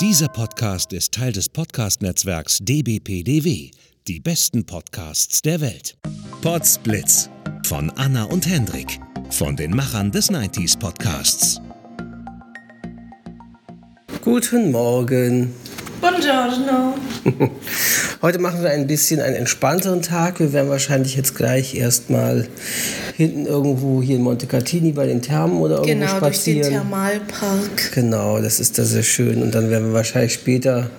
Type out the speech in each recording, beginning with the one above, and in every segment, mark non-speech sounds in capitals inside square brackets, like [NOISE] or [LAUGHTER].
Dieser Podcast ist Teil des Podcast-Netzwerks dbpdw. Die besten Podcasts der Welt. Podsblitz von Anna und Hendrik von den Machern des 90s Podcasts. Guten Morgen. Buongiorno. [LAUGHS] Heute machen wir ein bisschen einen entspannteren Tag. Wir werden wahrscheinlich jetzt gleich erstmal hinten irgendwo hier in Montecatini bei den Thermen oder irgendwo Genau, durch den spazieren. Thermalpark. Genau, das ist da sehr schön. Und dann werden wir wahrscheinlich später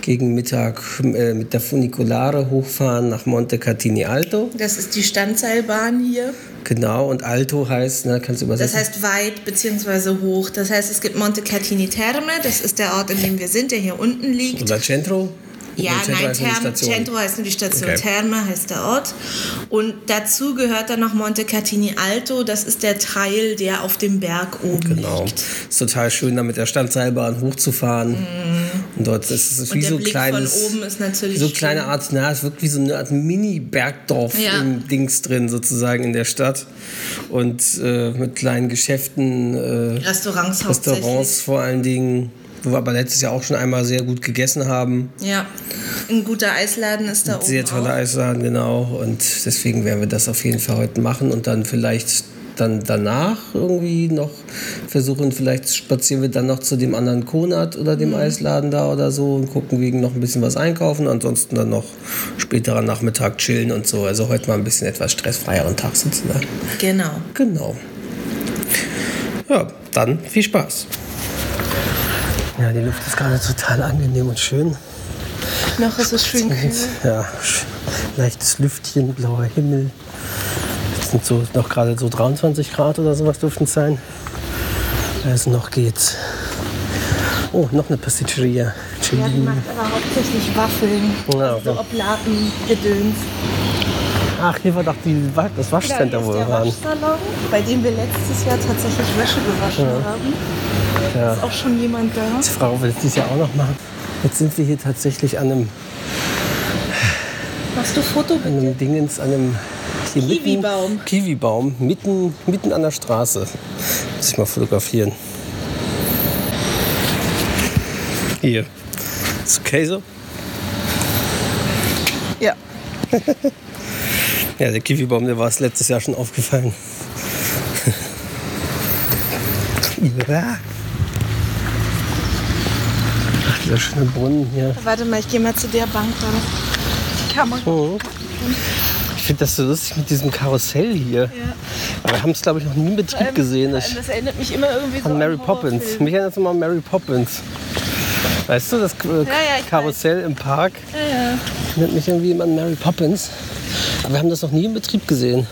gegen Mittag äh, mit der Funiculare hochfahren nach Montecatini Alto. Das ist die Standseilbahn hier. Genau, und Alto heißt, ne, kannst du übersetzen? Das heißt weit bzw. hoch. Das heißt, es gibt Monte Catini Terme. Das ist der Ort, in dem wir sind, der hier unten liegt. Oder Centro? Ja, Centro nein, Term. Centro heißt nur die Station, Okay. Terme heißt der Ort. Und dazu gehört dann noch Monte Catini Alto. Das ist der Teil, der auf dem Berg oben Genau. liegt. Ist total schön, da mit der Standseilbahn hochzufahren. Und dort ist es wie der so Blick kleines. von oben ist natürlich so kleine. Art, na, es wirkt wie so eine Art Mini-Bergdorf Ja. im Dings drin, sozusagen in der Stadt. Und äh, mit kleinen Geschäften, äh, Restaurants hauptsächlich. Restaurants vor allen Dingen, wo wir aber letztes Jahr auch schon einmal sehr gut gegessen haben. Ja, ein guter Eisladen ist da oben Sehr toller auch. Eisladen, genau. Und deswegen werden wir das auf jeden Fall heute machen und dann vielleicht dann danach irgendwie noch versuchen, vielleicht spazieren wir dann noch zu dem anderen Konat oder Mhm. dem Eisladen da oder so und gucken wegen noch ein bisschen was einkaufen. Ansonsten dann noch späterer Nachmittag chillen und so. Also heute mal ein bisschen etwas stressfreieren Tag sozusagen. Genau. Genau. Ja, dann viel Spaß. Ja, die Luft ist gerade total angenehm und schön. Noch ist es schön kühl. Ja, leichtes Lüftchen, blauer Himmel. Es sind so noch gerade so 23 Grad oder sowas dürften es sein. Also noch geht's. Oh, noch eine Pasticceria. Ja, die macht aber hauptsächlich Waffeln. Ja, so okay. Oblaten, Gedöns. Ach, hier war doch die, das Waschcenter, wo wir waren. Waschsalon, bei dem wir letztes Jahr tatsächlich Wäsche gewaschen haben. Ja. Ist auch schon jemand da. Die Frau will es dieses Jahr auch noch machen. Jetzt sind wir hier tatsächlich an einem, Machst du Foto an bitte? einem Dingens, an einem hier mitten- Kiwibaum. Kiwibaum, mitten, mitten an der Straße. Muss ich mal fotografieren. Hier. Ist okay so? Ja. [LAUGHS] Ja, der Kiwibaum, der war es letztes Jahr schon aufgefallen. [LAUGHS] ja. Dieser schöne Brunnen hier. Warte mal, ich gehe mal zu der Bank da. Die Kamera. Mhm. Ich finde das so lustig mit diesem Karussell hier. Ja. Aber wir haben es, glaube ich, noch nie in Betrieb gesehen. Vor Das allem, erinnert mich immer irgendwie so An Mary an Poppins. Mich erinnert es immer an Mary Poppins. Weißt du, das äh, ja, ich Karussell im Park Ja, ja. erinnert mich irgendwie immer an Mary Poppins. Aber wir haben das noch nie in Betrieb gesehen.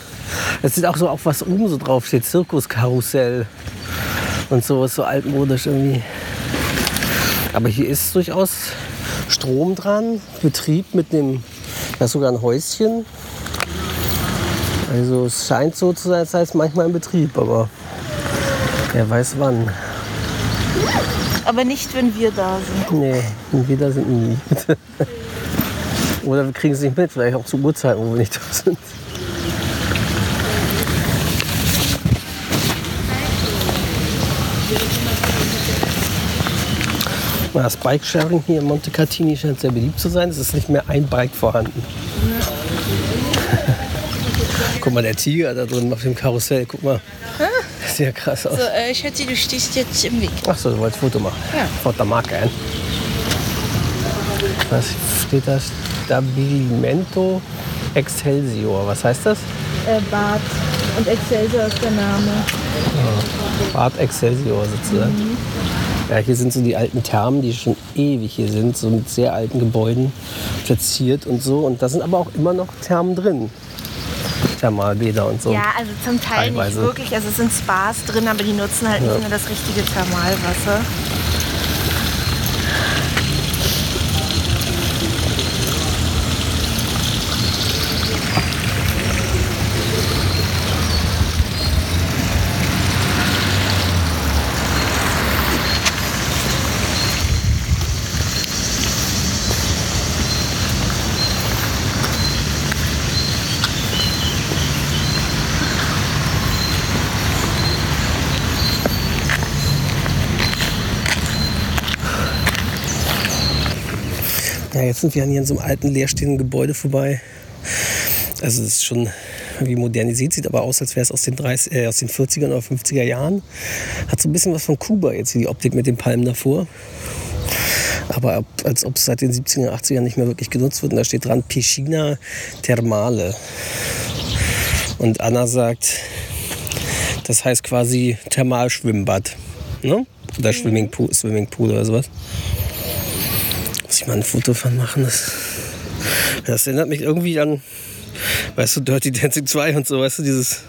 Es sieht auch so auf was oben so drauf steht, Zirkuskarussell. Und so ist so altmodisch irgendwie. Aber hier ist durchaus Strom dran, Betrieb mit dem, da ist sogar ein Häuschen. Also es scheint so zu sein, es manchmal in Betrieb, aber wer weiß wann. Aber nicht, wenn wir da sind. Nee, wir sind nie. [LAUGHS] Oder wir kriegen es nicht mit, vielleicht auch zu Uhrzeiten, wo wir nicht da sind. Das Bike-Sharing hier in Montecatini scheint sehr beliebt zu sein. Es ist nicht mehr ein Bike vorhanden. [LAUGHS] Guck mal, der Tiger da drin auf dem Karussell. Guck mal. Das sieht ja krass aus. So, äh, ich schätze, du stehst jetzt im Weg. Achso, du wolltest Foto machen. Ja. Fort der Marke ein. Was steht da? Stabilimento Excelsior. Was heißt das? Äh, Bad und Excelsior ist der Name. Bad Excelsior sozusagen. Ja, hier sind so die alten Thermen, die schon ewig hier sind, so mit sehr alten Gebäuden platziert und so. Und da sind aber auch immer noch Thermen drin. Thermalbäder und so. Ja, also zum Teil Teilweise. nicht wirklich. Also es sind Spas drin, aber die nutzen halt nicht nur das richtige Thermalwasser. Ja, jetzt sind wir hier an so einem alten leerstehenden Gebäude vorbei. Also es ist schon wie modernisiert, sieht aber aus, als wäre es aus den, 30, äh, aus den 40er oder 50er Jahren. Hat so ein bisschen was von Kuba jetzt, die Optik mit den Palmen davor. Aber als ob es seit den 70er, 80er nicht mehr wirklich genutzt wird. Und da steht dran Piscina Thermale. Und Anna sagt, das heißt quasi Thermalschwimmbad. Ne? Oder Swimmingpool, Swimmingpool oder sowas. Ich mal ein Foto von machen. Das, das erinnert mich irgendwie an, weißt du, Dirty Dancing 2 und so, weißt du, dieses.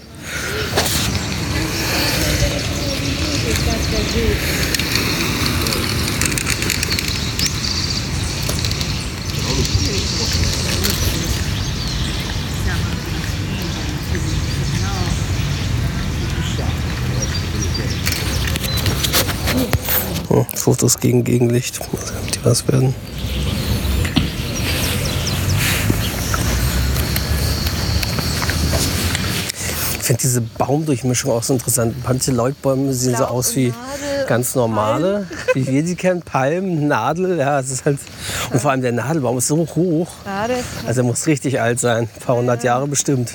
Oh, Fotos gegen Gegenlicht. Mal sehen, ob die was werden. Finde diese Baumdurchmischung auch so interessant. Manche Leutbäume sehen so Laub aus wie Nadel, ganz normale, wie wir sie kennen. Palmen, Nadel, ja, es ist halt. Und vor allem der Nadelbaum ist so hoch. Also er muss richtig alt sein. Ein paar hundert Jahre bestimmt.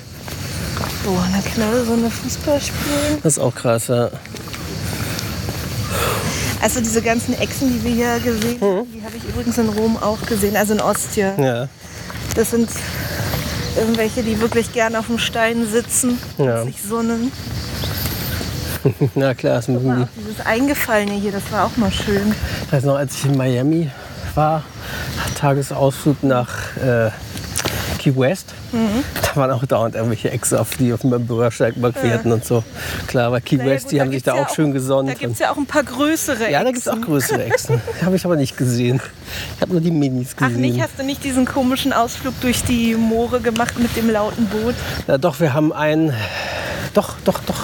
Boah, eine Knarre, so eine Fußball spielen. Das ist auch krass, ja. Also diese ganzen Echsen, die wir hier gesehen haben, die habe ich übrigens in Rom auch gesehen, also in Ostia. Ja. Das sind irgendwelche, die wirklich gern auf dem Stein sitzen Ja. und sich sonnen. [LAUGHS] Na klar, ist Mal dem auch dieses Eingefallene hier, das war auch mal schön. Ich weiß noch, als ich in Miami war, Tagesausflug nach äh, Key West, Mhm. da waren auch dauernd irgendwelche Ex auf die auf dem Bürgersteig überquerten und so. Klar, bei Key Naja, West, gut, die haben sich da ja auch schön gesonnt. Da gibt es ja auch ein paar größere ja, da gibt es Echsen. auch größere Echsen. [LAUGHS] habe ich aber nicht gesehen. Ich habe nur die Minis Ach gesehen. nicht, hast du nicht diesen komischen Ausflug durch die Moore gemacht mit dem lauten Boot? ja, doch, wir haben ein. Doch, doch, doch.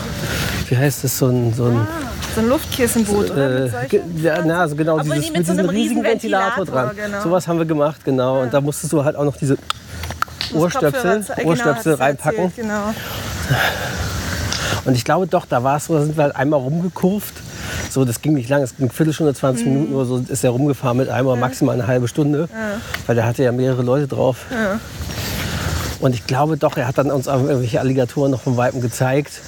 Wie heißt das? So ein. So ein So ein Luftkissenboot, oder? äh, solchen? ge- ja, na, also genau, dieses, die mit, so diesem einem riesigen Ventilator, Ventilator, dran. genau. Sowas haben wir gemacht, genau. Und da musstest du halt auch noch diese Ohrstöpsel, zu- genau, Ohrstöpsel reinpacken. erzählt, Genau. Und ich glaube doch, da war es so, da sind wir halt einmal rumgekurvt. So, das ging nicht lang, es ging eine Viertelstunde, 20 Mhm. Minuten oder so, ist er rumgefahren mit einem oder maximal eine halbe Stunde. Weil der hatte ja mehrere Leute drauf. Und ich glaube doch, er hat dann uns auch irgendwelche Alligatoren noch vom Weitem gezeigt.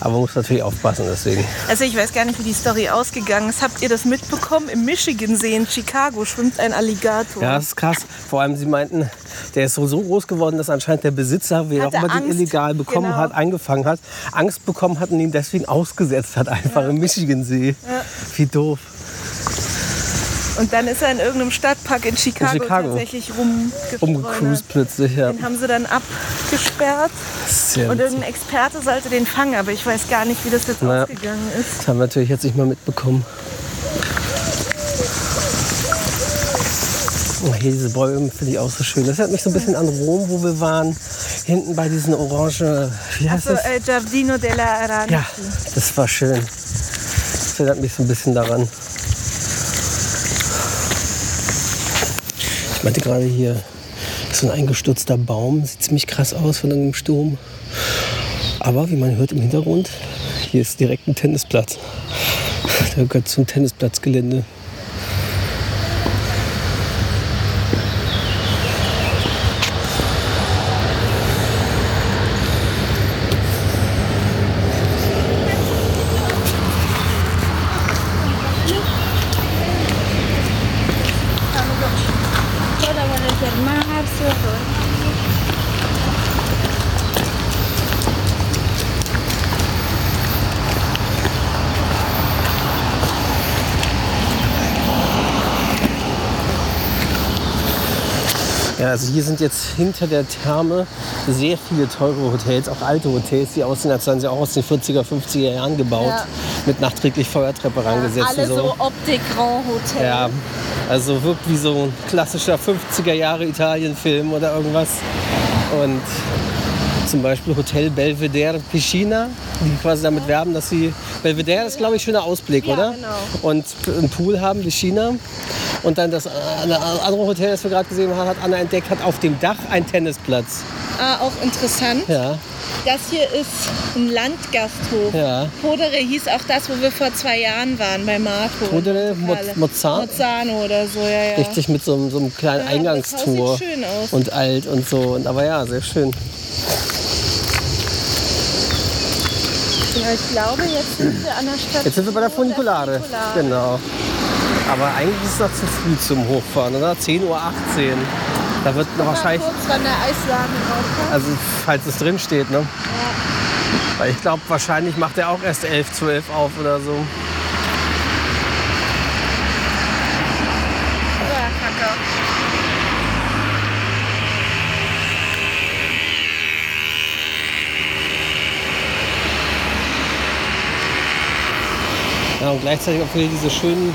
Aber man muss natürlich aufpassen, deswegen. Also ich weiß gar nicht, wie die Story ausgegangen ist. Habt ihr das mitbekommen? Im Michigan-See in Chicago schwimmt ein Alligator. Ja, das ist krass. Vor allem, sie meinten, der ist so, so groß geworden, dass anscheinend der Besitzer, wie auch immer den illegal bekommen Genau. hat, eingefangen hat, Angst bekommen hat und ihn deswegen ausgesetzt hat, einfach im Michigansee. Wie doof. Und dann ist er in irgendeinem Stadtpark in Chicago, Chicago. tatsächlich rumgecruised. Umgecruised plötzlich, ja. Den haben sie dann abgesperrt Sehr und irgendein Experte sollte den fangen, aber ich weiß gar nicht, wie das jetzt Na. ausgegangen ist. Das haben wir natürlich jetzt nicht mal mitbekommen. Oh, hier diese Bäume finde ich auch so schön. Das erinnert mich so ein bisschen an Rom, wo wir waren. Hinten bei diesen Orange, wie heißt So, das? äh, Giardino della Aranci. Ja, das war schön. Das erinnert mich so ein bisschen daran. Ich meinte gerade hier, so ein eingestürzter Baum. Sieht ziemlich krass aus von einem Sturm. Aber wie man hört im Hintergrund, hier ist direkt ein Tennisplatz. Der gehört zum Tennisplatzgelände. Also hier sind jetzt hinter der Therme sehr viele teure Hotels, auch alte Hotels, die aussehen, als seien sie auch aus den 40er, 50er Jahren gebaut, Ja. mit nachträglich Feuertreppe rangesetzt Alle und so Optik Grand Hotel. Ja, also wirkt wie so ein klassischer 50er Jahre Italien-Film oder irgendwas. Und zum Beispiel Hotel Belvedere Piscina, die quasi damit werben, dass sie. Belvedere ist, glaube ich, schöner Ausblick, Ja, oder? genau. Und einen Pool haben, Piscina. Und dann das äh, andere Hotel, das wir gerade gesehen haben, hat Anna entdeckt, hat auf dem Dach einen Tennisplatz. A auch interessant. Ja, Das hier ist ein Landgasthof. ja. Podere hieß auch das, wo wir vor zwei Jahren waren bei Marco. Podere, Mo- Mozart? Mozzano oder so, ja, ja. Richtig mit so, einem- so einem kleinen Ja, Eingangstor. das Haus sieht schön aus. Und alt und so. Aber ja, sehr schön. Ja, ich glaube, jetzt sind wir an der Stadt. Jetzt sind wir bei der Funikulare. Funikulare. Genau. Aber eigentlich ist es noch zu früh zum Hochfahren, oder? 10.18 Uhr. Da wird noch wahrscheinlich, kurz, wann der Eisladen rauskommt. also falls es drin steht, ne? Weil ich glaube, wahrscheinlich macht er auch erst 11, 12 auf oder so. Ja, Kacke. Ja, und gleichzeitig, obwohl hier diese schönen,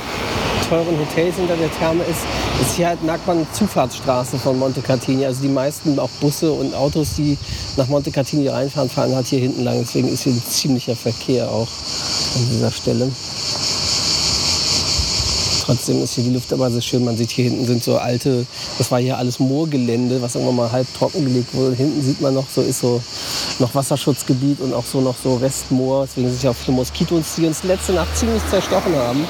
teuren Hotels hinter der Therme ist, ist hier halt, merkt man, Zufahrtsstraße von Monte Cartini. Also die meisten, auch Busse und Autos, die nach Monte Cartini reinfahren, fahren halt hier hinten lang. Deswegen ist hier ein ziemlicher Verkehr auch an dieser Stelle. Trotzdem ist hier die Luft aber sehr schön. Man sieht hier hinten sind so alte, das war hier alles Moorgelände, was irgendwann mal halb trockengelegt wurde. Hinten sieht man noch so, ist so noch Wasserschutzgebiet und auch so noch so Restmoor. Deswegen sind hier auch viele Moskitos, die uns letzte Nacht ziemlich zerstochen haben.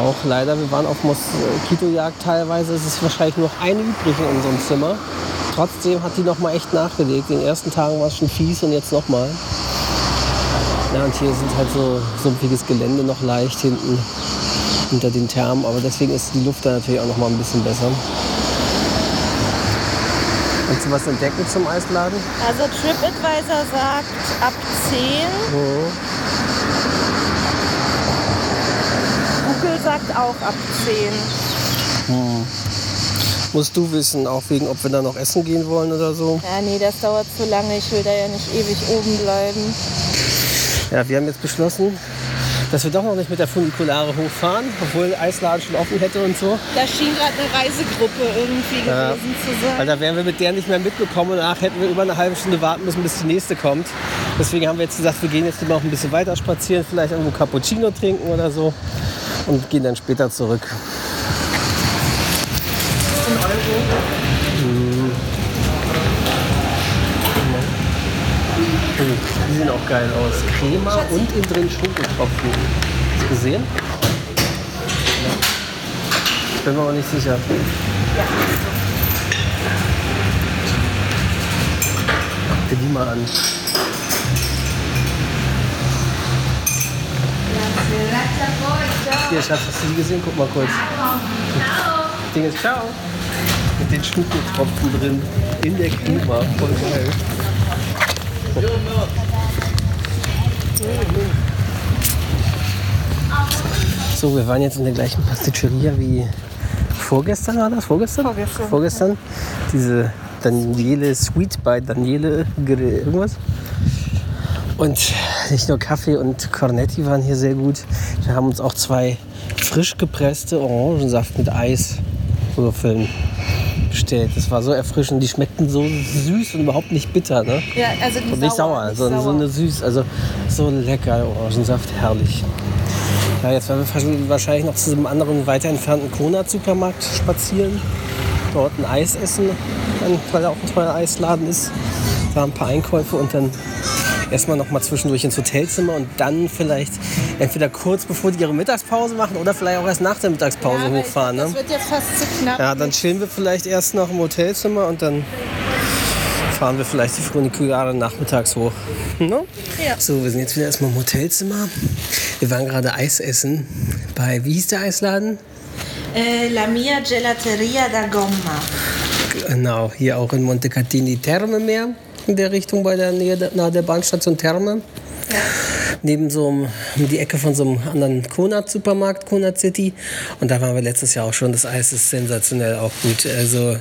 Auch leider, wir waren auf Moskitojagd teilweise. Es ist wahrscheinlich nur noch eine übrig in unserem Zimmer. Trotzdem hat die noch mal echt nachgelegt. In den ersten Tagen war es schon fies und jetzt noch mal. Ja, und hier sind halt so sumpfiges Gelände noch leicht hinten unter den Thermen, aber deswegen ist die Luft da natürlich auch noch mal ein bisschen besser. Kannst du was entdecken zum Eisladen? Also TripAdvisor sagt ab 10. Google sagt auch ab 10. Musst du wissen, auch wegen, ob wir da noch essen gehen wollen oder so. Ja, nee, das dauert zu lange. Ich will da ja nicht ewig oben bleiben. Ja, wir haben jetzt beschlossen, dass wir doch noch nicht mit der Funikulare hochfahren, obwohl Eisladen schon offen hätte und so. Da schien gerade eine Reisegruppe irgendwie Ja. gewesen zu sein. Weil da wären wir mit der nicht mehr mitbekommen und danach hätten wir über eine halbe Stunde warten müssen, bis die nächste kommt. Deswegen haben wir jetzt gesagt, wir gehen jetzt noch ein bisschen weiter spazieren, vielleicht irgendwo Cappuccino trinken oder so und gehen dann später zurück. Die sehen auch geil aus. Crema und innen drin Schokotropfen. Hast du gesehen? Ja. Bin mir aber nicht sicher. Guck dir die mal an. Hier, Schatz, hast du die gesehen? Guck mal kurz. Ding ist ciao. Mit den Schokotropfen drin. In der Klima. Voll geil. So, wir waren jetzt in der gleichen Pasticceria wie vorgestern war das? Vorgestern? Vorgestern. Vorgestern. Diese Daniele Sweet bei Daniele irgendwas. Und nicht nur Kaffee und Cornetti waren hier sehr gut. Wir haben uns auch zwei frisch gepresste Orangensaft mit Eiswürfeln bestellt. Das war so erfrischend. Die schmeckten so süß und überhaupt nicht bitter. Ne? Ja, also Und nicht sauer, nicht sondern so eine süß, also so lecker Orangensaft, herrlich. Ja, jetzt werden wir wahrscheinlich noch zu einem anderen weiter entfernten Kronat-Supermarkt spazieren. Dort ein Eis essen, weil da auch ein teurer Eisladen ist. Da ein paar Einkäufe und dann erstmal noch mal zwischendurch ins Hotelzimmer und dann vielleicht entweder kurz bevor die ihre Mittagspause machen oder vielleicht auch erst nach der Mittagspause Ja, hochfahren. Ne? Das wird jetzt fast zu knapp. Ja, dann chillen wir vielleicht erst noch im Hotelzimmer und dann fahren wir vielleicht die Funikulare nachmittags hoch. No? Ja. So, wir sind jetzt wieder erstmal im Hotelzimmer. Wir waren gerade Eis essen bei, wie hieß der Eisladen? Äh, La mia gelateria da Gomma. Genau, hier auch in Montecatini Terme mehr, in der Richtung bei der Nähe der, nahe der Bahnstation Terme. Neben so einem, um die Ecke von so einem anderen Konat-Supermarkt, Konat City. Und da waren wir letztes Jahr auch schon. Das Eis ist sensationell auch gut. Also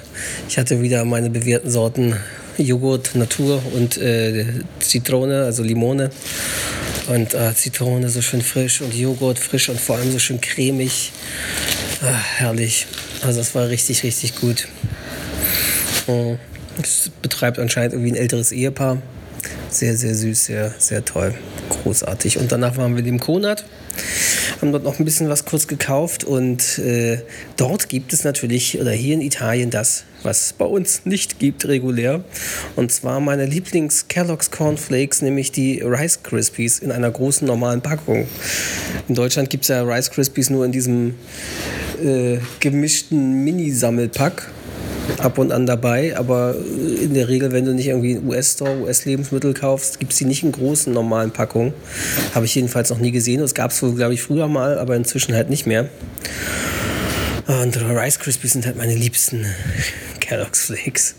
ich hatte wieder meine bewährten Sorten Joghurt, Natur und äh, Zitrone, also Limone. Und äh, Zitrone so schön frisch und Joghurt frisch und vor allem so schön cremig. Ah, herrlich. Also das war richtig, richtig gut. Mhm. Das betreibt anscheinend irgendwie ein älteres Ehepaar. Sehr, sehr süß, sehr, sehr toll. Großartig. Und danach waren wir dem Konat. haben dort noch ein bisschen was kurz gekauft und äh, dort gibt es natürlich, oder hier in Italien, das, was bei uns nicht gibt regulär. Und zwar meine Lieblings-Kellogg's Cornflakes, nämlich die Rice Krispies in einer großen normalen Packung. In Deutschland gibt es ja Rice Krispies nur in diesem äh, gemischten Mini-Sammelpack ab und an dabei, aber in der Regel, wenn du nicht irgendwie US-Store, US-Lebensmittel kaufst, gibt es die nicht in großen normalen Packungen. Habe ich jedenfalls noch nie gesehen. Es gab es wohl, glaube ich, früher mal, aber inzwischen halt nicht mehr. Und Rice Krispies sind halt meine liebsten Kellogg's Flakes.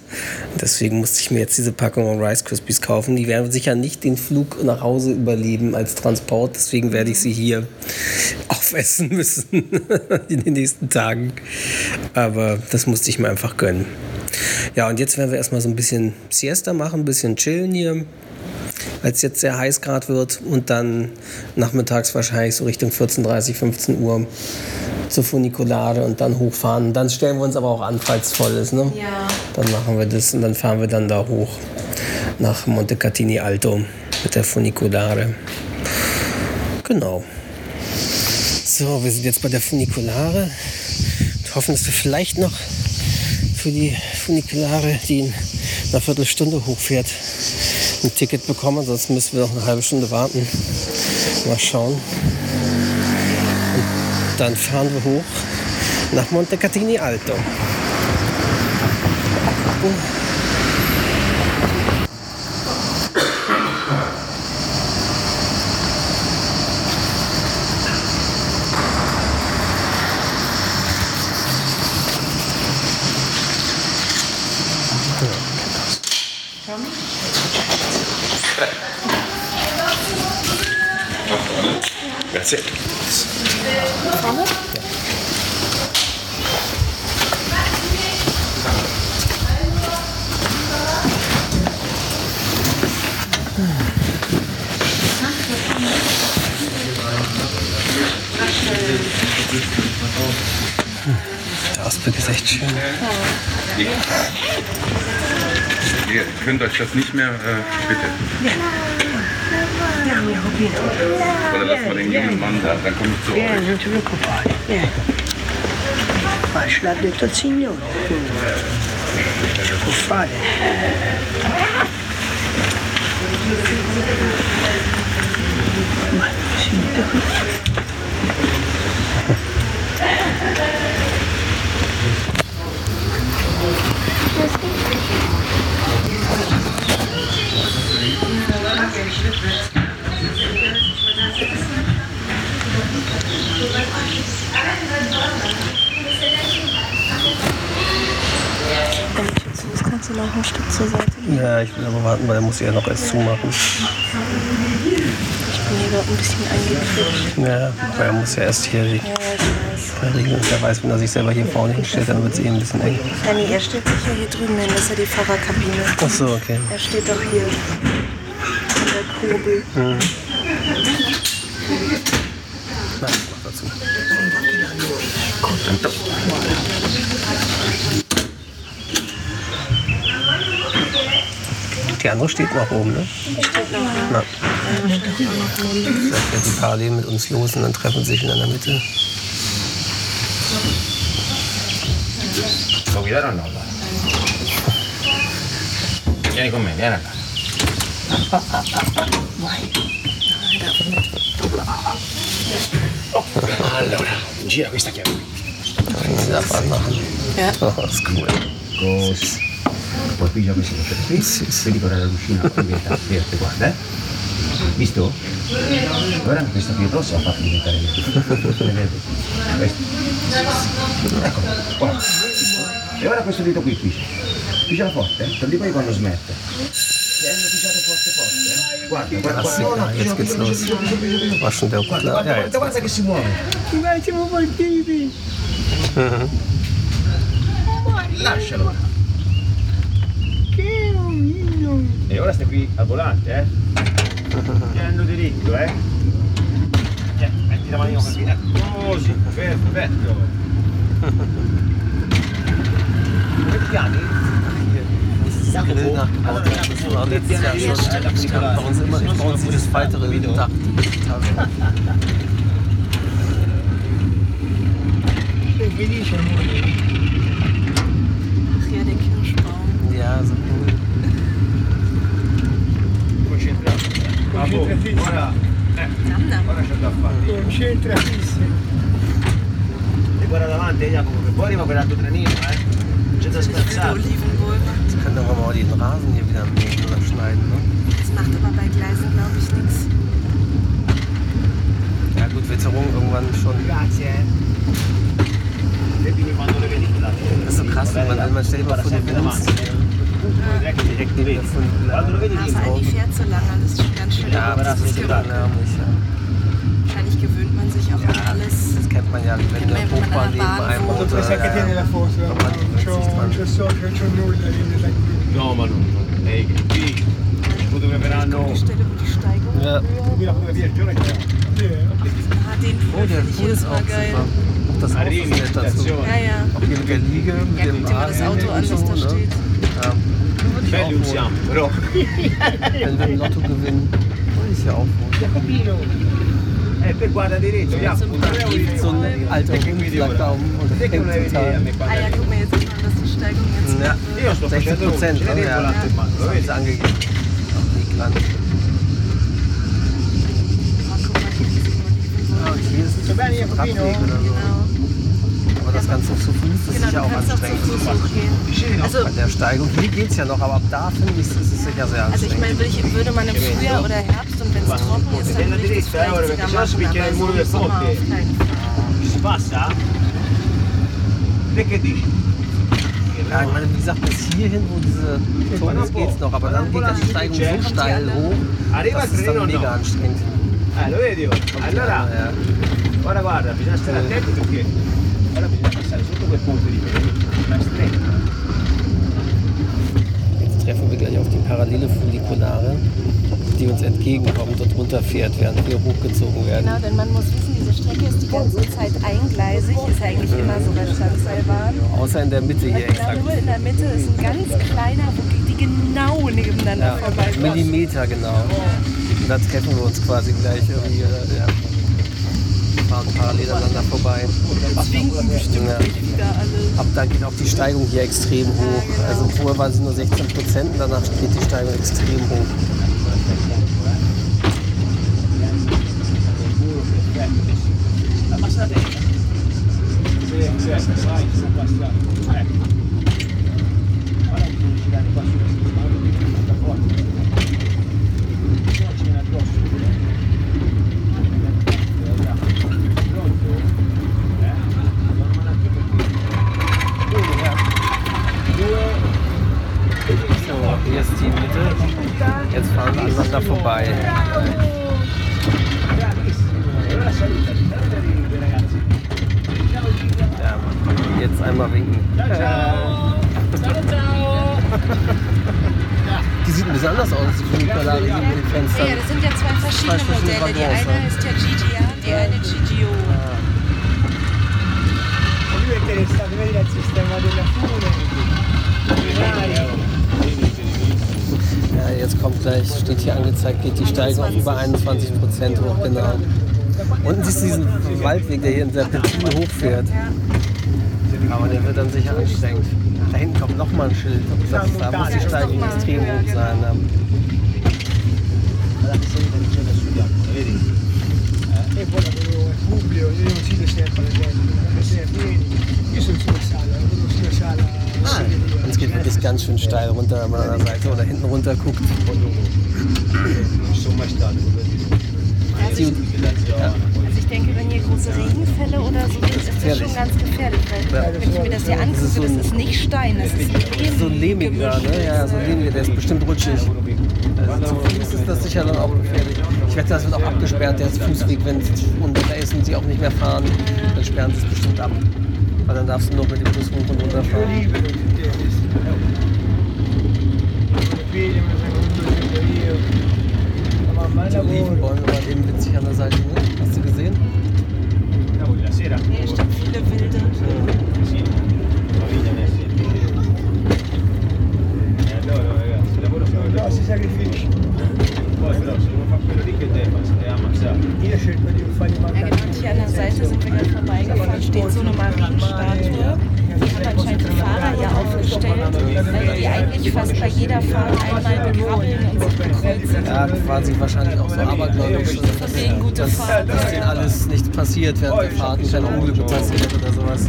Deswegen musste ich mir jetzt diese Packung Rice Krispies kaufen. Die werden sicher nicht den Flug nach Hause überleben als Transport. Deswegen werde ich sie hier [LAUGHS] aufessen müssen [LAUGHS] in den nächsten Tagen. Aber das musste ich mir einfach gönnen. Ja, und jetzt werden wir erstmal so ein bisschen Siesta machen, ein bisschen chillen hier weil es jetzt sehr heiß gerade wird und dann nachmittags wahrscheinlich so Richtung 14.30, 15 Uhr zur Funikulade und dann hochfahren. Dann stellen wir uns aber auch an, falls voll ist. Ne? Ja. Dann machen wir das und dann fahren wir dann da hoch nach Montecatini Alto mit der Funikulare. Genau. So, wir sind jetzt bei der Funikulare und hoffen, dass wir vielleicht noch für die Funikulare, die in einer Viertelstunde hochfährt, ein Ticket bekommen. Sonst müssen wir noch eine halbe Stunde warten. Mal schauen. Dann fahren wir hoch nach Montecatini Alto. Grazie. Der Ausblick ist echt schön. Ihr könnt euch das nicht mehr, äh, bitte. Oder lassen wir den jungen Mann da, dann komme ich zu Eh, euch. non ti preoccupare. Eh. Ma ce l'ha detto il Signore. Può fare. Ma sente qui. Das kannst du noch ein Stück zur Seite. Ja, ich will aber warten, weil er muss ja noch erst zumachen. Ich bin hier gerade ein bisschen eingekriegt. Ja, weil er muss ja erst hier die Ja, ich weiß. Regeln. Er weiß, wenn er sich selber hier vorne hinstellt, dann wird es eh ein bisschen eng. Nee, er stellt sich ja hier drüben hin. Das ist ja die Fahrerkabine. Ach so, okay. Er steht doch hier. In der Kurbel. Nein, mach dazu. Die andere steht noch oben, ne? Na. Vielleicht fährt die parallel mit uns los und dann treffen sie sich in der Mitte. ¿Lo cuidaron no? Vieni con me, vieni acá. Allora, gira questa chiave qui. Sie das? Ja. Oh, das ist cool. Così. Poi piglia questo qui. Vedi quella la cucina diventa verde, guarda, eh. Visto? Guarda che questo qui rosso ha fatto diventare verde. Questo. Ecco, guarda. E ora questo dito qui, qui. Pigiala forte, eh. Non di poi quando smette. Tienilo pigiato forte forte, eh. Guarda, guarda, guarda. No, no, Jetzt pigialo, geht's pigialo, los. pigialo, pigialo, pigialo, pigialo. War schon der Guarda, Klar. guarda, Ja, guarda, jetzt. guarda che si muove. Lascialo. E ora stai qui al volante, eh? Tienilo diritto, eh? Tieni, metti la manina così, ecco, così, perfetto. Come ti chiami? Jacopo? Allora, Jacopo, tieni Jahr riesci schon. Ich glaube, bei uns immer, bei uns dieses weitere Dach. Ach ja, der Kirschbaum. Ja, so cool. Nam, nam. E guarda davanti, Jacopo, che fuori ma quell'altro trenino, eh. Wilde scherzare. Olivenbäume. Jetzt können wir mal den Rasen hier wieder mähen oder schneiden. Ne? Das macht aber bei Gleisen, glaube ich, nichts. Ja gut, Witterung irgendwann schon. Das ist so krass, wenn man, wenn man stellt mal vor, der Wind direkt Quando lo vedi lì, Aber Andi fährt so lange, das ist schon ganz schön. Ja, aber das ist Geruch. total nervig. Ja. Wahrscheinlich gewöhnt man sich auch an alles. Das kennt man ja, wenn der ja, Hochbahn neben einem wohnt. Ja, ja. Dran. c'è socio, c'è nulla lì nella No, non. Ehi, qui. Dove Die verranno. Stelle, wo die Steigung Ja. Ah, den Oh, Pool der finde ich jedes ist Mal auch geil. das Haus ist nett dazu. Ja, ja. Auch hier mit der Liege, mit Ja, dem guck dir mal das Auto an, was so, da ne? steht. Ja. Usiamo, wohnen. però. Wenn wir im Lotto gewinnen, würde ich ja auch wohnen. Eh, te guarda diritto, Jacopo. So ein alter Hund lag da um und hängt total. Ah ja, guck mal, jetzt sieht man, dass die Steigung jetzt Ja. sto 60 facendo Prozent, ne? Ja. Das vedi? ist angegeben. Auf Ja, Olivenbäume. und hier ist es Radweg oder so. Genau. Aber das Ganze zu Fuß, das Genau, ist ja auch auch anstrengend. Fuß hochgehen. Also, Bei der Steigung, hier geht's ja noch, aber ab da finde ich, ist es sicher sehr also ich anstrengend. meine, würde, ich, würde man im Frühjahr oder Herbst und wenn es trocken ist, dann würde ich das vielleicht sogar machen, aber so im Sommer auf keinen Fall. Ja, ich meine, wie gesagt, bis hierhin, wo diese Turm ist, geht's noch, aber dann geht ja die Steigung so steil hoch, das ist dann mega anstrengend. Eh, lo vedi? Allora, Ja. guarda, guarda, bisogna stare attenti perché ora bisogna passare sotto quel ponte lì? Ma è stretto. Jetzt treffen wir gleich auf die parallele Funikulare, die uns entgegenkommt und runterfährt, während wir hochgezogen werden. Genau, denn man muss wissen, diese Strecke ist die ganze Zeit eingleisig, ist eigentlich immer so bei Standseilbahn. Außer in der Mitte hier Genau, exakt. nur in der Mitte ist ein ganz kleiner, wo die genau nebeneinander Ja, vorbei Millimeter genau. Und da treffen wir uns quasi gleich irgendwie. äh, Ja. Fahren parallel aneinander vorbei. Zwinken bestimmt Ja. nicht wieder alle. Ab da geht auch die Steigung hier extrem hoch. Also vorher war sie nur 16 Prozent und danach geht die Steigung extrem hoch. La passata Sì, sì, vai, su passata. Ecco. Guarda che non girare qua su questa porta. Ci viene addosso. Pronto? Eh? Allora, ma anche perché. Uno, eh. Due. So, hier ist die Mitte. Jetzt fahren wir aneinander vorbei. Bravissimo. Allora saluta, saluta i ragazzi. Ciao Gino. Ja, jetzt einmal winken. Ciao ciao. Ciao ciao. Die sieht ein bisschen anders aus, die Funikulare hier mit den Ja, Fenstern. das sind ja zwei verschiedene Zwei verschiedene Modelle. Die Waggons, eine ja. ist ja GGA, die eine GGO. Lui è interessato, vedi al sistema della fune. Jetzt kommt gleich, steht hier angezeigt, geht die Steigung auf über 21 Prozent hoch, genau. Unten siehst du diesen Waldweg, der hier in Serpentin hochfährt. Aber der wird dann sicher anstrengend. Da hinten kommt nochmal ein Schild. Da muss die Steigung extrem hoch sein. E pubblico, io non si sempre la gente, perché se vieni, io sono sulla sala, lavoro sulla sala, segreteria. Und es geht wirklich ganz schön steil runter, wenn man an der Seite oder hinten runter guckt. Ja, Also ich denke, wenn hier große Regenfälle oder so sind, ist das schon ganz gefährlich. Weil wenn ich mir das hier angucke, so das ist nicht Stein, das ist Lehm. so lehmiger, ne? Ja, so lehmiger, der ist bestimmt rutschig. Also zu Fuß ist das sicher dann auch gefährlich. Ich wette, das wird auch abgesperrt, der Fußweg, wenn es unter ist und sie auch nicht mehr fahren, dann sperren sie es bestimmt ab. Weil dann darfst du nur mit dem Bus hoch und runter fahren. Die. Olivenbäume waren eben witzig an der Seite, ne? Hast du gesehen? Hier stehen viele wilde. Sì, la vigna ne è Ja, genau. Und hier an der Seite sind bin ja vorbeigefahren, steht so eine Marienstatue. Die haben anscheinend die Fahrer ja aufgestellt, weil die eigentlich fast bei jeder Fahrt einmal begrabbeln und sich bekreuzen. Ja, quasi wahrscheinlich auch so abergläubisch. Gute dass, Fahrt. dass denen alles nicht passiert während der Fahrten, keine Unglücke passiert oder sowas.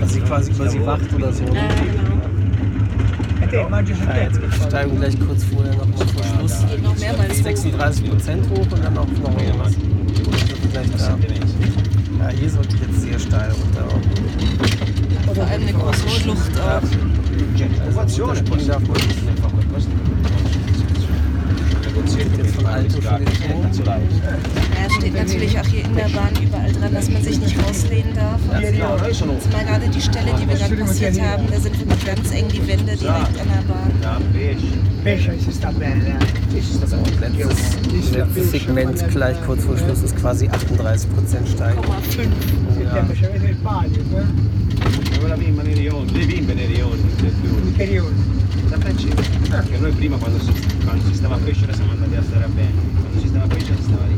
Dass sie quasi über sie wacht oder so. Ja, genau. Ja, jetzt geht die Steigung gleich kurz vorher noch mal vor Schluss. Geht noch mehrmals hoch. 36 Prozent hoch und dann auch noch irgendwas. Gleich da. Ja, hier sollte jetzt sehr steil runter. Vor allem eine große Schlucht auch. Runterspringen darf man nicht. Jetzt von Alto vor den Turm. Ja, steht natürlich auch hier in der Bahn überall dran, dass man sich nicht rauslehnen darf. Also, zumal gerade die Stelle, die wir gerade passiert haben, da sind wirklich ganz eng die Wände direkt an der Bahn. Bene. Letztes, Segment gleich kurz vor Schluss ist quasi 38 Prozent Steigung. Sentiamo, ci avete il palio, eh? Ora bimba nei rioni, le bimbe nei rioni, I periodi. da francese. Perché noi prima quando si, quando si stava a crescere siamo andati a stare a bene, quando si stava a crescere si stava lì.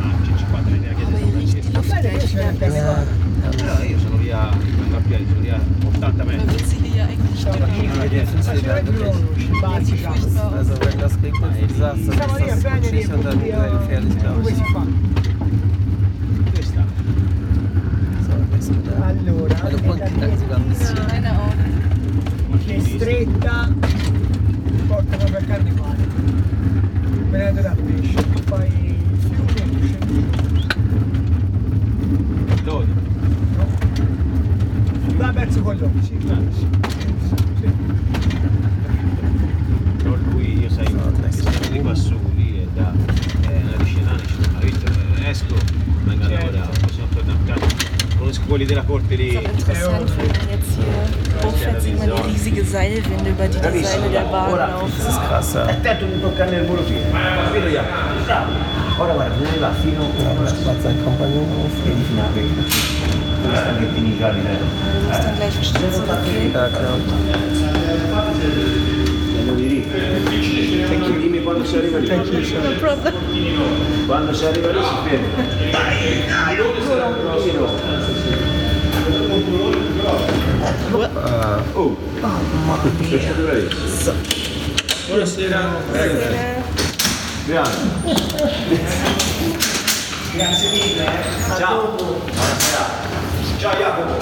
Ah, c'è 50 linee a chiesa San Francesco. Va bene, io sono a Ja, Allora io sono via, andando a piedi, sono via 80 metri. wird sie hier ja eigentlich stimmen. Sicuramente loro non ci bazzi, also wenn das regnet, wie gesagt, dann Siamo lì a ist das Venere, rutschig und dann sehr gefährlich, glaube come ich. si fa? Questa. So, jetzt wieder. Allora, Meine Hunde knacken sogar ein bisschen. Meine Augen. che è stretta, porta proprio al carnevale. Venendo da pesce, tu fai il fiume e tu scendi giù. Dove? Va verso quello, sì, sì, sì, sì. Però lui, io sai, sono qua su, lì e da è una discesa, ha visto, eh, esco, vengo a lavorare, sono tornato a casa. Conosco quelli della corte lì. Jetzt hier hochfährt, sieht man die riesige Seilwinde, über die die Seile der Bahn laufen. Das ist krass, ja. Attento a non toccare il muro fino. Vedo io. Ora guarda, vieni là fino Da macht sein Kompagnon auf. vedi fino a qui. Dove stanno che tieni già lì dentro? Muss dann gleich bestimmt zurückgehen. Ja, klar. Andiamo di lì. Dimmi quando si arriva lì. Quando si arriva lì si ferma. Oh, che statura lì? Buonasera. Grazie. Grazie mille. Ciao. Buonasera. Ciao Jacopo.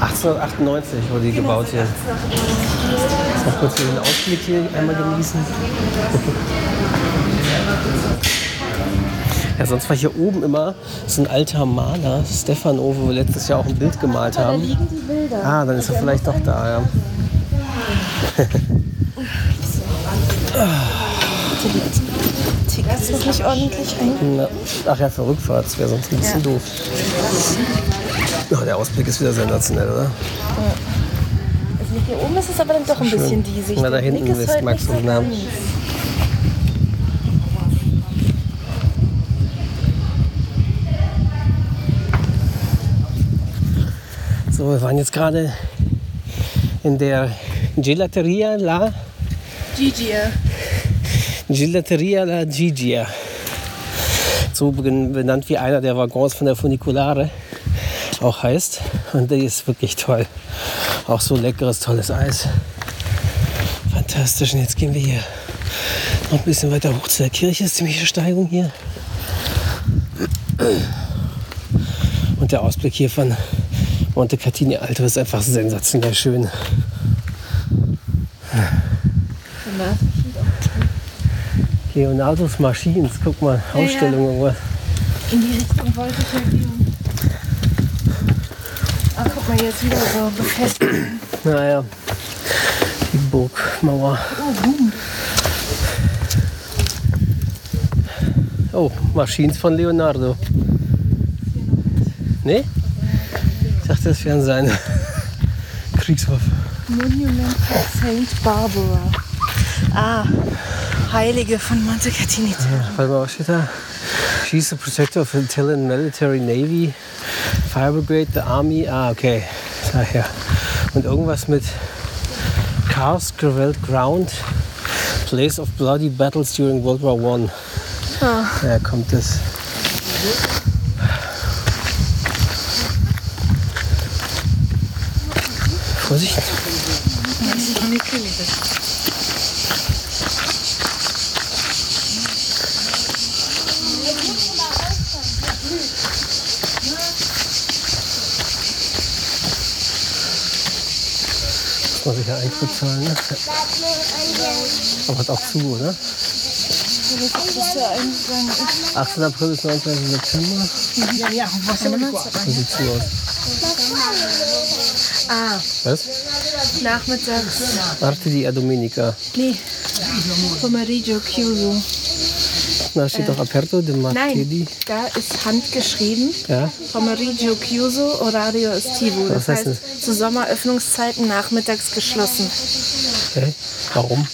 1898 wurde die gebaut hier. Jetzt noch kurz den Ausblick hier einmal genießen. Ja, sonst war hier oben immer so ein alter Maler, Stefano, wo wir letztes Jahr auch ein Bild gemalt haben. Ah, dann ist er vielleicht doch da, ja. Tickets noch nicht ordentlich ein. Na, Ach ja, für Rückfahrt, das wäre sonst ein bisschen doof. Ja, der Ausblick ist wieder sensationell, oder? Also hier oben ist es aber dann doch ein bisschen diesig. Na, da hinten ist ist heute Max und Namen. So, wir waren jetzt gerade in der Gelateria La Gigi. Gelateria La Gigia. So ben- benannt wie einer der Waggons von der Funiculare auch heißt. Und die ist wirklich toll. Auch so leckeres, tolles Eis. Fantastisch. Und jetzt gehen wir hier noch ein bisschen weiter hoch zu der Kirche. Ist ziemliche Steigung hier. Und der Ausblick hier von Monte Catini Alto ist einfach sensationell schön. Leonardos Machines, guck mal, Ausstellung irgendwo. In die Richtung wollte ich ja gehen. Ah, guck mal, jetzt wieder so befestigt. Naja, die Burgmauer. Oh, Machines von Leonardo. Nee? Ich dachte, das wären seine [LAUGHS] Kriegswaffe. Monument of Saint Barbara. Ah, Heilige von Monte Catini. Warte mal, was steht da? She's the protector of the Italian Military Navy, Fire Brigade, the Army. Ah, okay. Daher. Und irgendwas mit Cars, Gravel Ground, Place of bloody battles during World War One. Ah. Daher kommt es. Vorsicht. Muss man sicher Eintritt zahlen, ne? Aber hat auch zu, oder? 18. April bis 19. September. So sieht zu aus. Ah, Was? nachmittags. Arte di Domenica. Nee. Pomeriggio chiuso. Da steht doch Aperto de Martedì. Nein, da ist handgeschrieben. Ja. Pomeriggio chiuso, Orario estivo. Das Was heißt heißt, zu Sommeröffnungszeiten nachmittags geschlossen. Okay. Warum?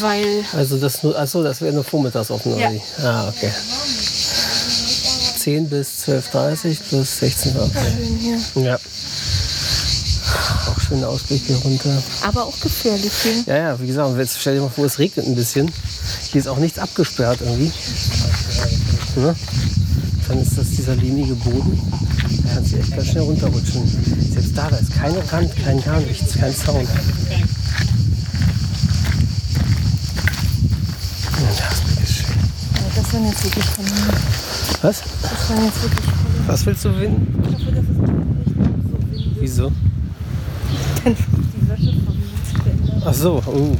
Weil Also das nur, achso, das wäre nur vormittags offen, oder Ja. Ah, okay. 10 bis 12.30 plus 16 Uhr. Okay. Ja. Auch schöner Ausblick hier runter. aber auch gefährlich hier. Ja, ja, wie gesagt, jetzt stell dir mal vor, es regnet ein bisschen. Hier ist auch nichts abgesperrt irgendwie. Ne? Dann ist das dieser lehmige Boden. Da kannst du echt ganz schnell runterrutschen. Selbst da, da ist keine Rand, kein gar nichts, kein Zaun. Ja, ist. Ja, das waren jetzt wirklich von. Was? Das waren jetzt wirklich von Was willst du winden? Ich hoffe, dass es nicht so windig Wieso? Dann die Wäsche von mir. Ach so, uh.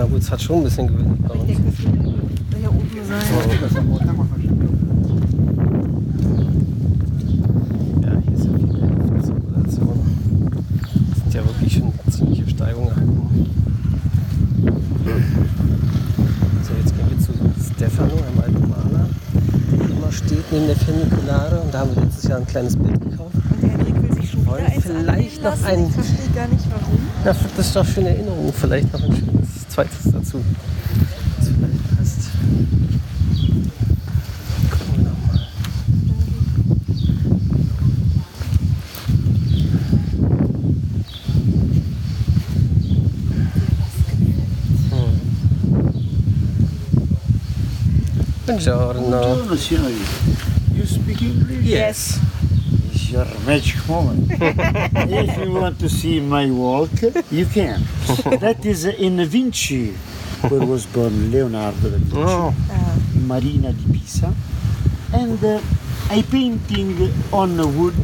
Na gut, es hat schon ein bisschen gewindet bei Ich uns. denke, das wird hier oben sein. Ja, hier. Das sind wirklich schon ziemliche Steigungen. So, jetzt gehen wir zu Stefano, einem alten Maler, der immer steht neben der Funiculare. Und da haben wir letztes Jahr ein kleines Bild gekauft. Und Henrik will sich schon wieder eins vielleicht noch ein- Ich verstehe gar nicht warum. Ja, das ist doch für eine Erinnerung. Vielleicht noch ein schönes zweites dazu. Das vielleicht passt. Gucken wir noch mal. Buongiorno. Buongiorno signori. You speak English? Yes. It's your magic moment. [LAUGHS] if you want to see my work, you can. that is in Vinci, where was born Leonardo da Vinci, Oh. Marina di Pisa. And uh, I painting on wood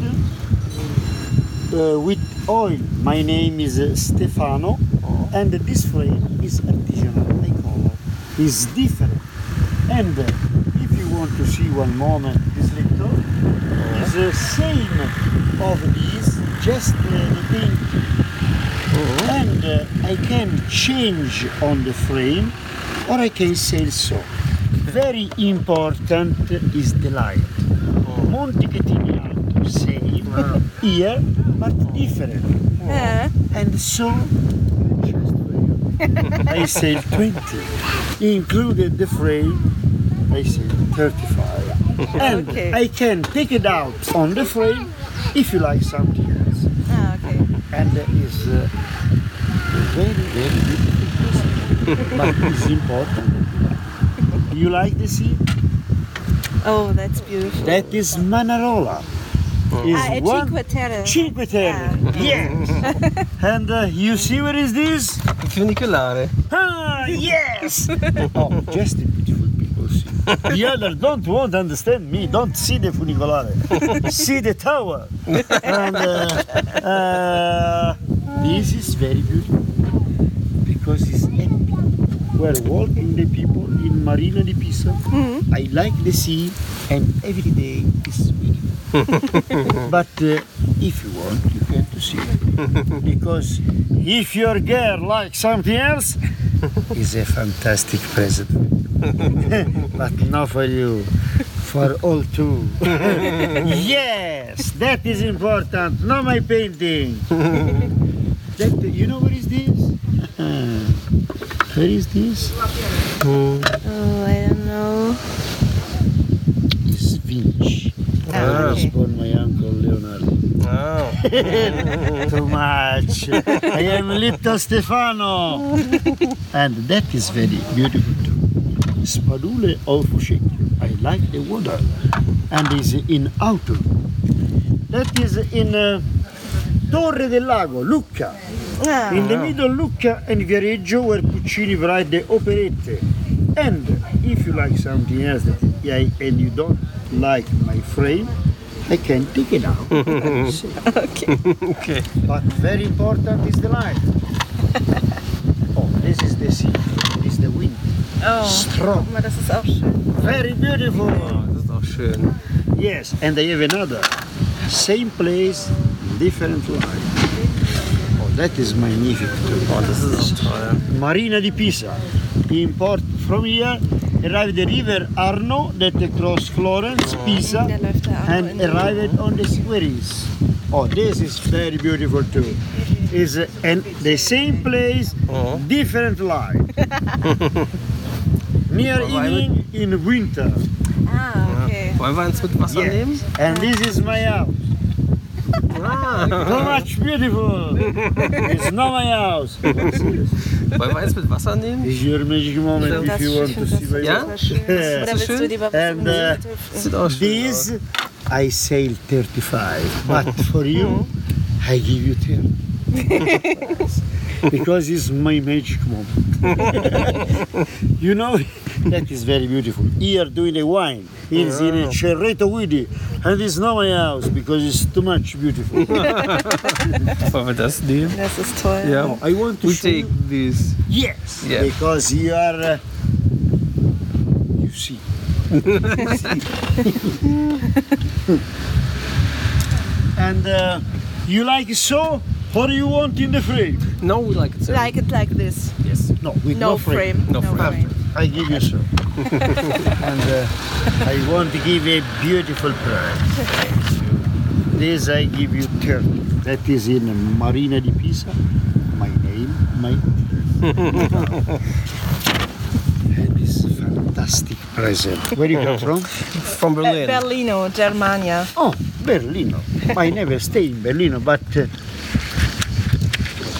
uh, with oil. My name is uh, Stefano, and this frame is artisanal. My color is different. And uh, if you want to see one moment, this little is the same of these, just the painting. And uh, I can change on the frame, or I can say so. Very important is the light. Monte Catiniato, same here, but different. Ja. And so I say 20. Included the frame, I say 35. [LAUGHS] And Okay. I can take it out on the frame if you like something else. Ah, okay. And that is uh, very, very beautiful. but it's important. You like the sea? Oh, that's beautiful. That is Manarola. Is ah, at one Cinque Terre. Cinque Terre. Yes. [LAUGHS] and uh, you see what is this? Funiculare. Ah, yes! [LAUGHS] oh, just the beautiful people see. The other don't want to understand me, don't see the funicolare. [LAUGHS] see the tower. and uh, uh, this is very beautiful because it's empty. We're walking the people in Marina di Pisa. I like the sea and every day is beautiful. [LAUGHS] but uh, if you want, you can to see it. [LAUGHS] because if your girl likes something else, is a fantastic present. [LAUGHS] but not for you, for all two. [LAUGHS] yes, that is important. Not my painting. [LAUGHS] that, you know what is this? Where is this? Oh, I don't know. This Vinci. I was born my uncle Leonardo. Ah. Too much. I am little Stefano. and that is very beautiful too. Spadule of I like the water. And is in autumn. That is in uh, Torre del Lago, Lucca. Ah. In the middle, Lucca and Viareggio, where Puccini write the operette. And if you like something else that I, and you don't like my frame, I can take it out. [LAUGHS] okay. okay. But very important is the light. [LAUGHS] oh, this is the sea. This is the wind. Oh, Strong. guck mal, das ist auch schön. Very beautiful. Das ist auch schön. Yes, and they have another. Same place, different light. Oh, that is magnificent. Oh, das ist auch toll. Marina di Pisa. Import from here, arrive the river Arno that cross Florence, Pisa, Da läuft der Arno and in arrived on the squares. Oh, this is very beautiful too. Is uh, and the same place, different light. [LAUGHS] Near evening in winter. Ah, okay. Wollen wir eins mit Wasser nehmen? Yes. And this is my house. So much beautiful. It's not my house. Wollen wir eins mit Wasser nehmen? It's your magic moment Das if you ich want to see das my Ja? schön. Oder willst du lieber And uh, Sieht auch schön this I sail 35, but for you I give you 10. [LAUGHS] because it's my magic moment. [LAUGHS] you know, that is very beautiful. Here doing a wine, it's in a Cerreto Guidi, and it's not my house because it's too much beautiful. Wollen wir das nehmen? Das ist toll. Ja. No, I want to We show take you. this. Yes, Yeah. because you are. Uh, you see. [LAUGHS] [LAUGHS] and uh, you like it so, or you want in the frame? No, we like it so. Like it like this. Yes. No, with No no, frame. frame. No frame. I give you so. [LAUGHS] and uh, I want to give a beautiful prize. This I give you 30. That is in Marina di Pisa. My name, my. [LAUGHS] and this fantastic present. Where you come from? From Be Berlin. Berlino, Germania. Oh, Berlino. I never stay in Berlino, but uh,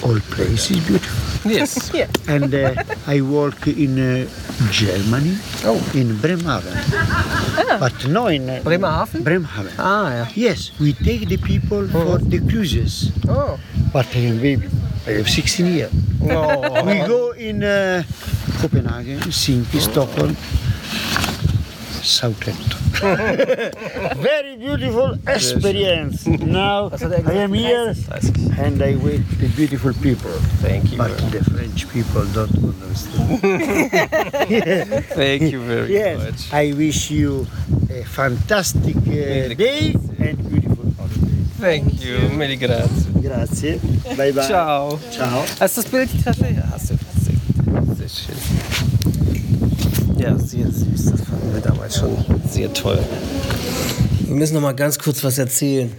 all place is beautiful. Yes. [LAUGHS] Hier. And uh, I work in uh, Germany, Oh. in Bremerhaven. But no in uh, Bremerhaven? Bremerhaven. Ah, ja. Yes, we take the people for the cruises. Oh. But I am baby. I have 16 years. Oh. We go in uh, Copenhagen, Helsinki, Stockholm, Southampton. [LAUGHS] Very beautiful experience. [LAUGHS] Now I am here and I wait the beautiful people. Thank you. But the French people don't understand. [LAUGHS] Thank you very yes, much. I wish you a fantastic uh, day and beautiful holiday. Thank you. Mille grazie. Grazie. Bye bye. Ciao. Ciao. Hast du das Bild die Tasche? Ja, hast du. Sehr, sehr schön. Ja, sehr süß. Das fanden wir damals schon sehr toll. Wir müssen noch mal ganz kurz was erzählen.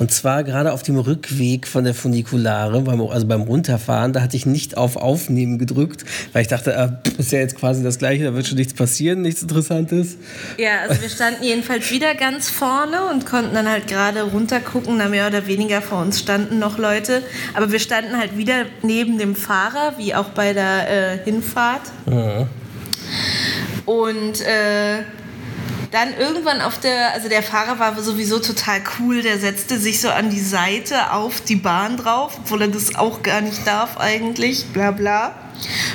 Und zwar gerade auf dem Rückweg von der Funikulare, beim, also beim Runterfahren, da hatte ich nicht auf Aufnehmen gedrückt, weil ich dachte, äh, ist ja jetzt quasi das Gleiche, da wird schon nichts passieren, nichts Interessantes. Ja, also wir standen jedenfalls wieder ganz vorne und konnten dann halt gerade runtergucken. Na, mehr oder weniger vor uns standen noch Leute. Aber wir standen halt wieder neben dem Fahrer, wie auch bei der äh, Hinfahrt. Und äh, dann irgendwann auf der, also der Fahrer war sowieso total cool, der setzte sich so an die Seite auf die Bahn drauf, obwohl er das auch gar nicht darf eigentlich, bla bla.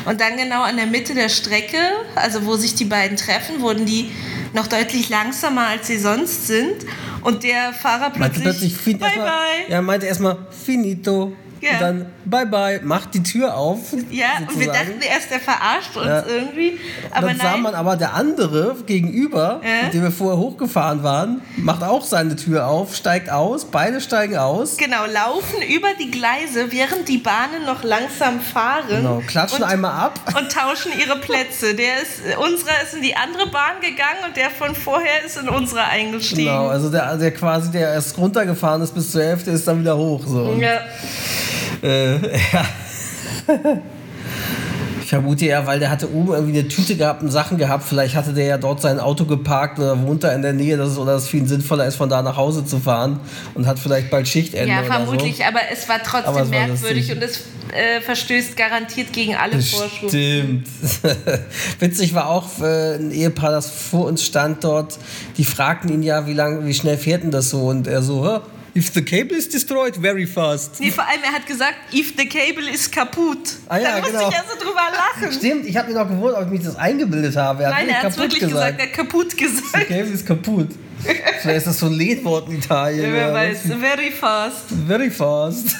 Und dann genau an der Mitte der Strecke, also wo sich die beiden treffen, wurden die noch deutlich langsamer, als sie sonst sind. Und der Fahrer Meinte plötzlich, plötzlich fin bye erstmal- bye. Ja, meinte erstmal finito. Ja. Und dann bye bye, macht die Tür auf. Ja, und wir sozusagen. dachten erst, der verarscht uns Ja. irgendwie. Aber dann sah nein. man aber, der andere gegenüber, Ja. mit dem wir vorher hochgefahren waren, macht auch seine Tür auf, steigt aus, beide steigen aus. Genau, laufen über die Gleise, während die Bahnen noch langsam fahren. Genau, klatschen und, einmal ab. [LAUGHS] Und tauschen ihre Plätze. Der ist, unserer ist in die andere Bahn gegangen und der von vorher ist in unsere eingestiegen. Genau, also der, der quasi, der erst runtergefahren ist bis zur Hälfte, ist dann wieder hoch. So. Ja. Äh, [LAUGHS] ja. Ich vermute ja, weil der hatte oben irgendwie eine Tüte gehabt und Sachen gehabt. Vielleicht hatte der ja dort sein Auto geparkt oder wohnt da in der Nähe, dass es, oder dass es für ihn sinnvoller ist, von da nach Hause zu fahren und hat vielleicht bald Schichtende Ja, vermutlich, so. aber es war trotzdem es war merkwürdig und es äh, verstößt garantiert gegen alle Vorschriften. Stimmt. [LAUGHS] Witzig war auch äh, ein Ehepaar, das vor uns stand dort. Die fragten ihn ja, wie lang, wie schnell fährt denn das so? Und er so, "Huh, if the cable is destroyed, very fast. Nee, vor allem, er hat gesagt, if the cable ist kaputt. Ah ja, da musste genau. ich ja so drüber lachen. Stimmt, ich habe mir noch gewundert, ob ich mich das eingebildet habe. Er hat Nein, er hat wirklich gesagt. er hat kaputt The gesagt. cable ist kaputt. Vielleicht ist das so ein Lehnwort in Italien. Wer ja. weiß, very fast. Very fast.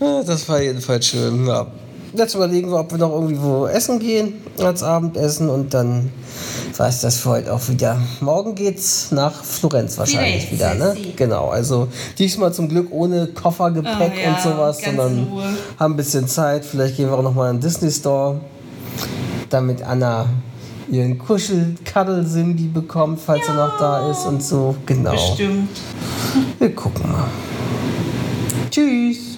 Ja, [LAUGHS] [LAUGHS] das war jedenfalls schön. Ja. Jetzt überlegen wir, ob wir noch irgendwie wo essen gehen als Abendessen und dann war es das für heute auch wieder. Morgen geht's nach Florenz wahrscheinlich wieder, ne? Genau, also diesmal zum Glück ohne Koffer, Gepäck Oh, ja, und sowas, sondern Ruhe. haben ein bisschen Zeit. Vielleicht gehen wir auch noch mal in den Disney Store, damit Anna ihren Kuschel-Cuddle-Simbi bekommt, falls er noch da ist und so. Genau. Bestimmt. Wir gucken mal. Tschüss.